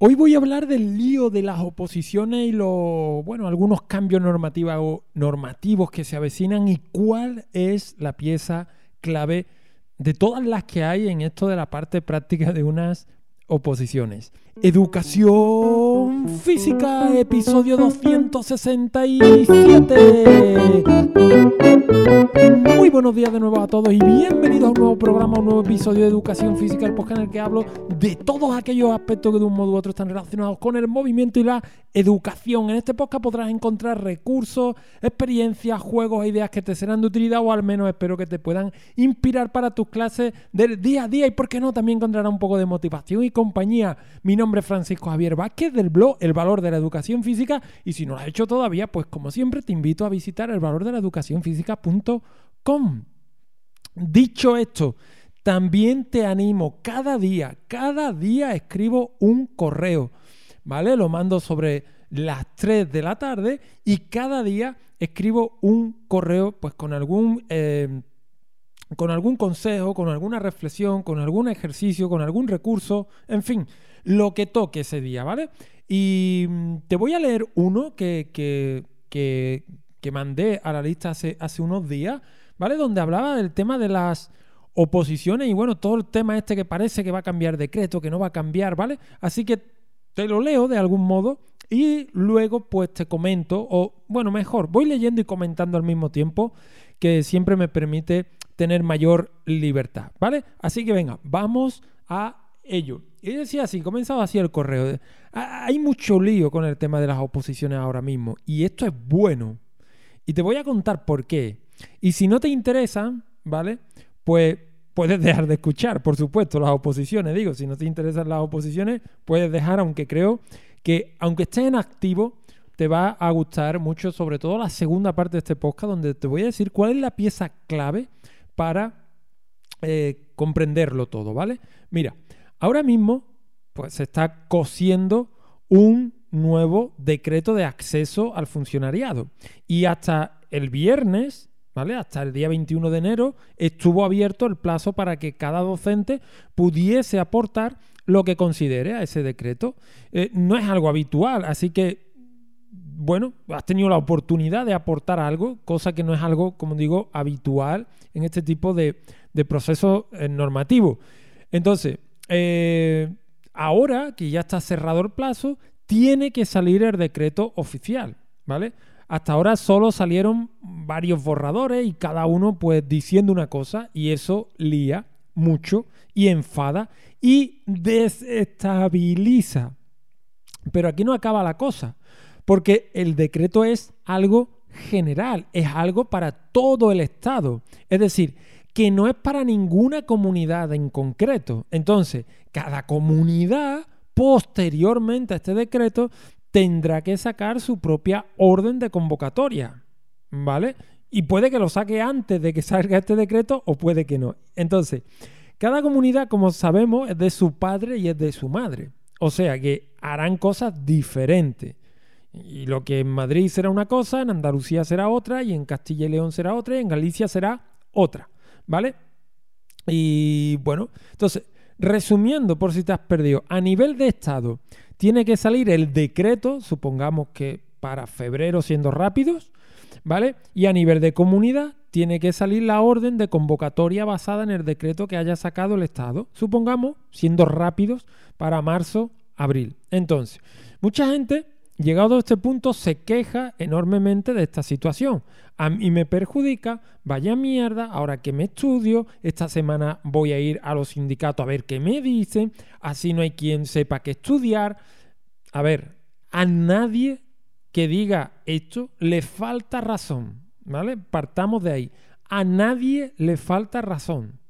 Hoy voy a hablar del lío de las oposiciones y los, bueno, algunos cambios normativos, normativos que se avecinan y cuál es la pieza clave de todas las que hay en esto de la parte práctica de unas oposiciones. Educación Física, episodio 267. Muy buenos días de nuevo a todos y bienvenidos a un nuevo programa, un nuevo episodio de Educación Física, el podcast en el que hablo de todos aquellos aspectos que de un modo u otro están relacionados con el movimiento y la educación. En este podcast podrás encontrar recursos, experiencias, juegos e ideas que te serán de utilidad o al menos espero que te puedan inspirar para tus clases del día a día y por qué no también encontrarás un poco de motivación y compañía. Mi nombre Francisco Javier Vázquez del blog El Valor de la Educación Física y si no lo has hecho todavía, pues como siempre te invito a visitar el valor de la educación física.com. Dicho esto, también te animo cada día, cada día escribo un correo ¿vale? Lo mando sobre las 3 de la tarde y cada día escribo un correo pues con algún... Eh, con algún consejo, con alguna reflexión, con algún ejercicio, con algún recurso, en fin, lo que toque ese día, ¿vale? Y mm, te voy a leer uno que, que, que, mandé a la lista hace, hace unos días, ¿vale? Donde hablaba del tema de las oposiciones y bueno, todo el tema este que parece que va a cambiar decreto, que no va a cambiar, ¿vale? Así que te lo leo de algún modo y luego pues te comento, o bueno, mejor, voy leyendo y comentando al mismo tiempo, que siempre me permite tener mayor libertad, ¿vale? Así que venga, vamos a ello. Y decía así, comenzaba así el correo. Hay mucho lío con el tema de las oposiciones ahora mismo y esto es bueno. Y te voy a contar por qué. Y si no te interesan, ¿vale? Pues puedes dejar de escuchar, por supuesto, las oposiciones. Digo, si no te interesan las oposiciones, puedes dejar, aunque creo que, aunque estés en activo, te va a gustar mucho, sobre todo la segunda parte de este podcast, donde te voy a decir cuál es la pieza clave para eh, comprenderlo todo, ¿vale? Mira, ahora mismo, pues se está cosiendo un nuevo decreto de acceso al funcionariado. Y hasta el viernes hasta el día 21 de enero estuvo abierto el plazo para que cada docente pudiese aportar lo que considere a ese decreto. Eh, no es algo habitual, así que, bueno, has tenido la oportunidad de aportar algo, cosa que no es algo, como digo, habitual en este tipo de, de proceso eh, normativo. Entonces, eh, ahora que ya está cerrado el plazo, tiene que salir el decreto oficial, ¿vale? Hasta ahora solo salieron varios borradores y cada uno pues diciendo una cosa y eso lía mucho y enfada y desestabiliza. Pero aquí no acaba la cosa, porque el decreto es algo general, es algo para todo el Estado. Es decir, que no es para ninguna comunidad en concreto. Entonces, cada comunidad posteriormente a este decreto tendrá que sacar su propia orden de convocatoria, ¿vale? Y puede que lo saque antes de que salga este decreto o puede que no. Entonces, cada comunidad, como sabemos, es de su padre y es de su madre. O sea que harán cosas diferentes. Y lo que en Madrid será una cosa, en Andalucía será otra, y en Castilla y León será otra, y en Galicia será otra. ¿Vale? Y bueno, entonces, resumiendo por si te has perdido, a nivel de Estado, tiene que salir el decreto, supongamos que para febrero siendo rápidos, ¿vale? Y a nivel de comunidad tiene que salir la orden de convocatoria basada en el decreto que haya sacado el Estado, supongamos, siendo rápidos, para marzo, abril. Entonces, mucha gente llegado a este punto, se queja enormemente de esta situación. A mí me perjudica, vaya mierda, ahora que me estudio, esta semana voy a ir a los sindicatos a ver qué me dicen, así no hay quien sepa qué estudiar. A ver, a nadie que diga esto le falta razón, ¿vale? Partamos de ahí. A nadie le falta razón.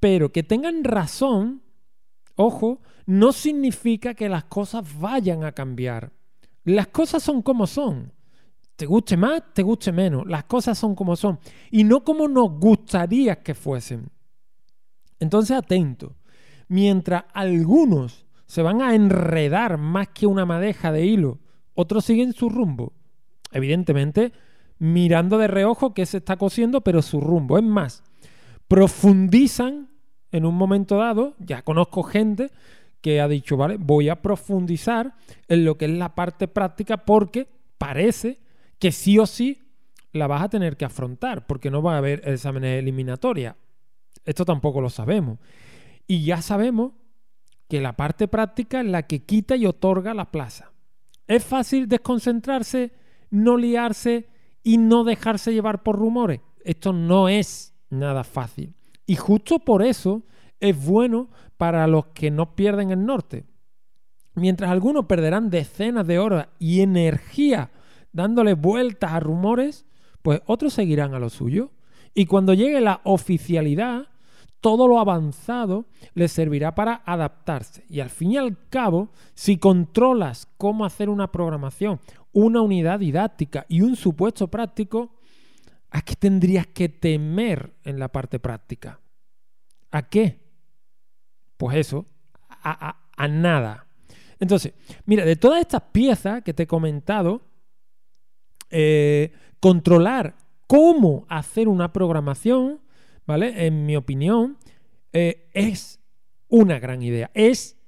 Pero que tengan razón, ojo, no significa que las cosas vayan a cambiar. Las cosas son como son. Te guste más, te guste menos. Las cosas son como son. Y no como nos gustaría que fuesen. Entonces, atento. Mientras algunos se van a enredar más que una madeja de hilo, otros siguen su rumbo. Evidentemente, mirando de reojo que se está cosiendo, pero su rumbo. Es más, profundizan en un momento dado, ya conozco gente que ha dicho, vale, voy a profundizar en lo que es la parte práctica porque parece que sí o sí la vas a tener que afrontar, porque no va a haber exámenes eliminatorias. Esto tampoco lo sabemos. Y ya sabemos que la parte práctica es la que quita y otorga la plaza. Es fácil desconcentrarse, no liarse y no dejarse llevar por rumores. Esto no es nada fácil. Y justo por eso es bueno para los que no pierden el norte. Mientras algunos perderán decenas de horas y energía dándole vueltas a rumores, pues otros seguirán a lo suyo. Y cuando llegue la oficialidad, todo lo avanzado les servirá para adaptarse. Y al fin y al cabo, si controlas cómo hacer una programación, una unidad didáctica y un supuesto práctico, ¿a qué tendrías que temer en la parte práctica? ¿A qué? Pues eso, a, nada. Entonces, mira, de todas estas piezas que te he comentado, eh, controlar cómo hacer una programación, ¿vale? En mi opinión, eh, es una gran idea. Es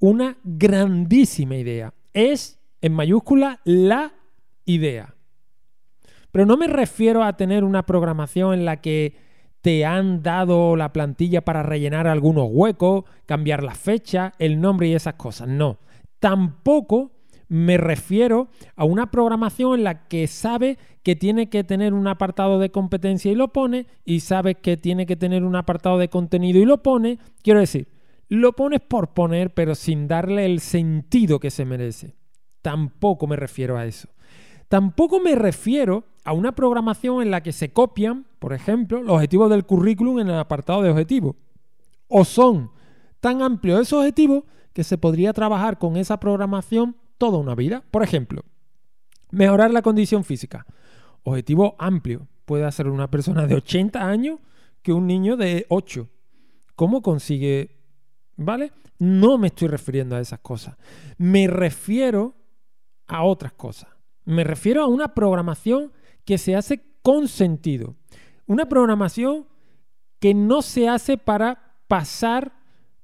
una grandísima idea. Es, en mayúscula, la idea. Pero no me refiero a tener una programación en la que te han dado la plantilla para rellenar algunos huecos, cambiar la fecha, el nombre y esas cosas. No. Tampoco me refiero a una programación en la que sabe que tiene que tener un apartado de competencia y lo pone, y sabe que tiene que tener un apartado de contenido y lo pone. Quiero decir, lo pones por poner, pero sin darle el sentido que se merece. Tampoco me refiero a eso. Tampoco me refiero a una programación en la que se copian, por ejemplo, los objetivos del currículum en el apartado de objetivos. O son tan amplios esos objetivos que se podría trabajar con esa programación toda una vida. Por ejemplo, mejorar la condición física. Objetivo amplio. Puede hacer una persona de 80 años que un niño de 8. ¿Cómo consigue? ¿Vale? No me estoy refiriendo a esas cosas. Me refiero a otras cosas. Me refiero a una programación que se hace con sentido. Una programación que no se hace para pasar,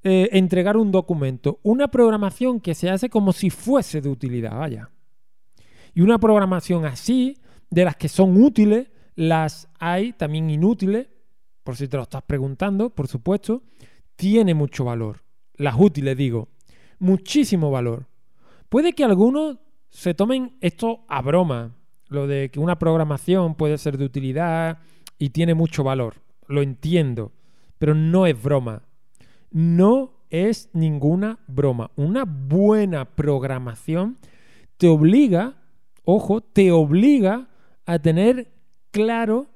eh, entregar un documento. Una programación que se hace como si fuese de utilidad, vaya. Y una programación así, de las que son útiles, las hay también inútiles, por si te lo estás preguntando, por supuesto, tiene mucho valor. Las útiles, digo, muchísimo valor. Puede que algunos se tomen esto a broma, lo de que una programación puede ser de utilidad y tiene mucho valor. Lo entiendo, pero no es broma. No es ninguna broma. Una buena programación te obliga, ojo, te obliga a tener claro,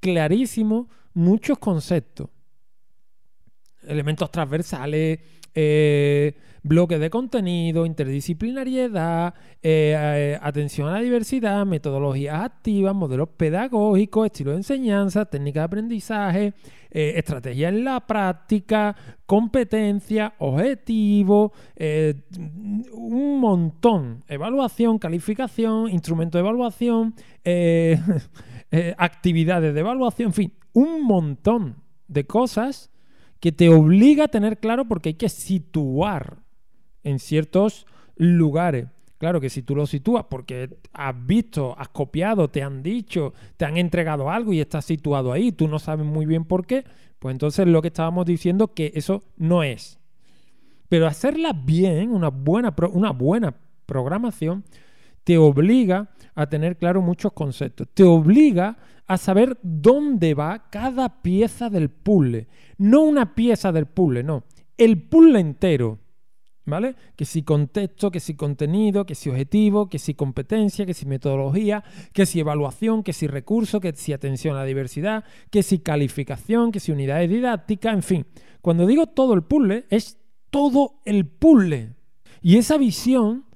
clarísimo, muchos conceptos. Elementos transversales, eh, bloques de contenido, interdisciplinariedad, eh, eh, atención a la diversidad, metodologías activas, modelos pedagógicos, estilo de enseñanza, técnica de aprendizaje, estrategia en la práctica, competencia, objetivo, un montón, evaluación, calificación, instrumento de evaluación, actividades de evaluación, en fin, un montón de cosas que te obliga a tener claro porque hay que situar en ciertos lugares. Claro que si tú lo sitúas porque has visto, has copiado, te han dicho, te han entregado algo y estás situado ahí, tú no sabes muy bien por qué, pues entonces lo que estábamos diciendo que eso no es. Pero hacerla bien, una buena, una buena programación, te obliga a tener claro muchos conceptos. Te obliga a saber dónde va cada pieza del puzzle. No una pieza del puzzle, no. El puzzle entero. ¿Vale? Que si contexto, que si contenido, que si objetivo, que si competencia, que si metodología, que si evaluación, que si recurso, que si atención a la diversidad, que si calificación, que si unidades didácticas, en fin. Cuando digo todo el puzzle, es todo el puzzle. Y esa visión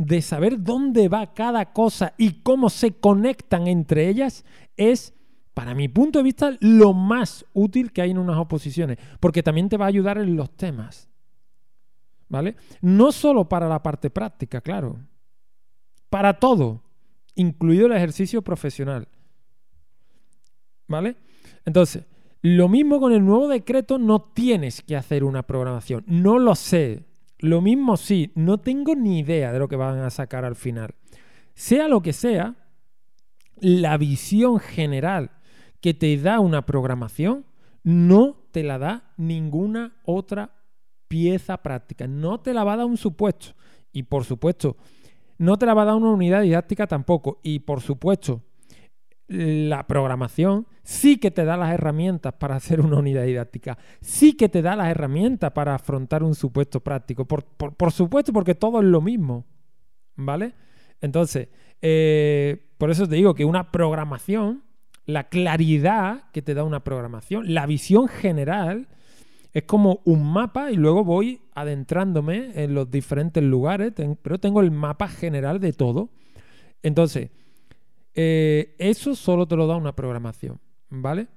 de saber dónde va cada cosa y cómo se conectan entre ellas es, para mi punto de vista, lo más útil que hay en unas oposiciones, porque también te va a ayudar en los temas. ¿Vale? No solo para la parte práctica, claro. Para todo, incluido el ejercicio profesional. ¿Vale? Entonces, lo mismo con el nuevo decreto, no tienes que hacer una programación. No lo sé. Lo mismo sí, no tengo ni idea de lo que van a sacar al final. Sea lo que sea, la visión general que te da una programación no te la da ninguna otra pieza práctica. No te la va a dar un supuesto. Y por supuesto, no te la va a dar una unidad didáctica tampoco. Y por supuesto, la programación sí que te da las herramientas para hacer una unidad didáctica, sí que te da las herramientas para afrontar un supuesto práctico, por, supuesto porque todo es lo mismo, ¿vale? Entonces, eh, por eso te digo que una programación, la claridad que te da una programación, la visión general, es como un mapa y luego voy adentrándome en los diferentes lugares, pero tengo el mapa general de todo. Entonces, eh, eso solo te lo da una programación, ¿vale?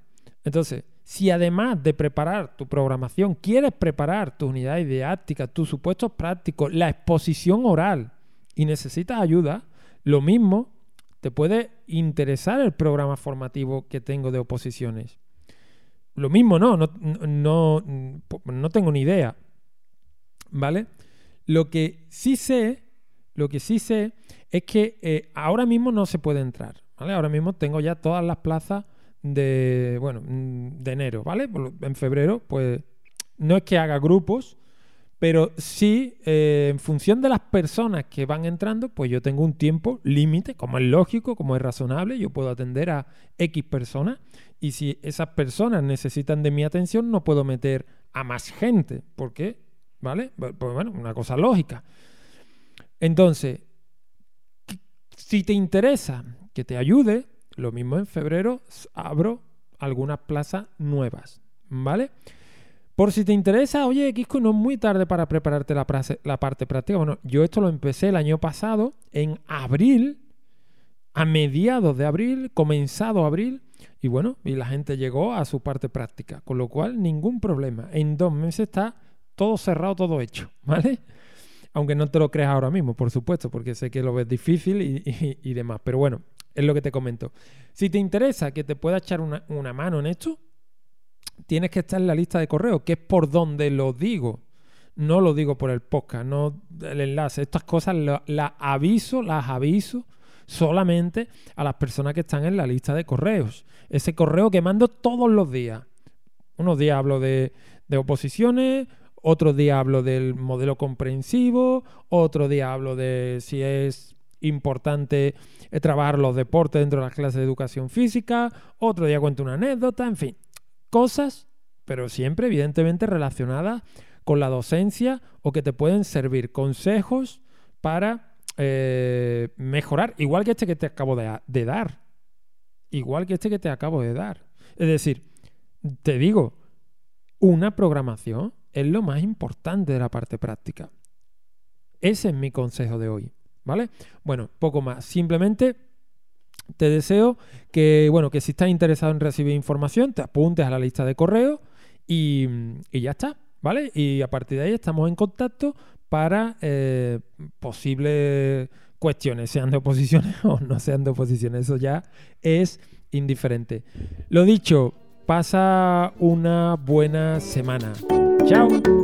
Entonces, si además de preparar tu programación, quieres preparar tu unidad didáctica, tus supuestos prácticos, la exposición oral y necesitas ayuda, lo mismo te puede interesar el programa formativo que tengo de oposiciones. Lo mismo no, no, no, no tengo ni idea. ¿Vale? Lo que sí sé, lo que sí sé es que eh, ahora mismo no se puede entrar. ¿vale? Ahora mismo tengo ya todas las plazas de, bueno, mm, de enero, ¿vale? En febrero, pues no es que haga grupos, pero sí, eh, en función de las personas que van entrando, pues yo tengo un tiempo límite, como es lógico, como es razonable, yo puedo atender a X personas y si esas personas necesitan de mi atención, no puedo meter a más gente, ¿por qué? ¿Vale? Pues bueno, una cosa lógica. Entonces, si te interesa que te ayude, lo mismo en febrero abro algunas plazas nuevas, ¿vale? Por si te interesa, oye, Kiko, no es muy tarde para prepararte la, la parte práctica. Bueno, yo esto lo empecé el año pasado, en abril, a mediados de abril, comenzado abril, y bueno, y la gente llegó a su parte práctica, con lo cual ningún problema. En dos meses está todo cerrado, todo hecho, ¿vale? Aunque no te lo creas ahora mismo, por supuesto, porque sé que lo ves difícil y, demás. Pero bueno, es lo que te comento. Si te interesa que te pueda echar una, mano en esto, tienes que estar en la lista de correo, que es por donde lo digo. No lo digo por el podcast, no el enlace. Estas cosas las aviso, las aviso solamente a las personas que están en la lista de correos. Ese correo que mando todos los días. Unos días hablo de, de oposiciones, otro día hablo del modelo comprensivo, otro día hablo de si es importante eh, trabajar los deportes dentro de las clases de educación física, otro día cuento una anécdota, en fin, cosas, pero siempre evidentemente relacionadas con la docencia o que te pueden servir consejos para eh, mejorar, igual que este que te acabo de dar, igual que este que te acabo de dar. Es decir, te digo, una programación es lo más importante de la parte práctica. Ese es mi consejo de hoy, ¿vale? Bueno, poco más. Simplemente te deseo que, bueno, que si estás interesado en recibir información, te apuntes a la lista de correo y, ya está, ¿vale? Y a partir de ahí estamos en contacto para eh, posibles cuestiones, sean de oposiciones o no sean de oposiciones. Eso ya es indiferente. Lo dicho, pasa una buena semana. Tchau!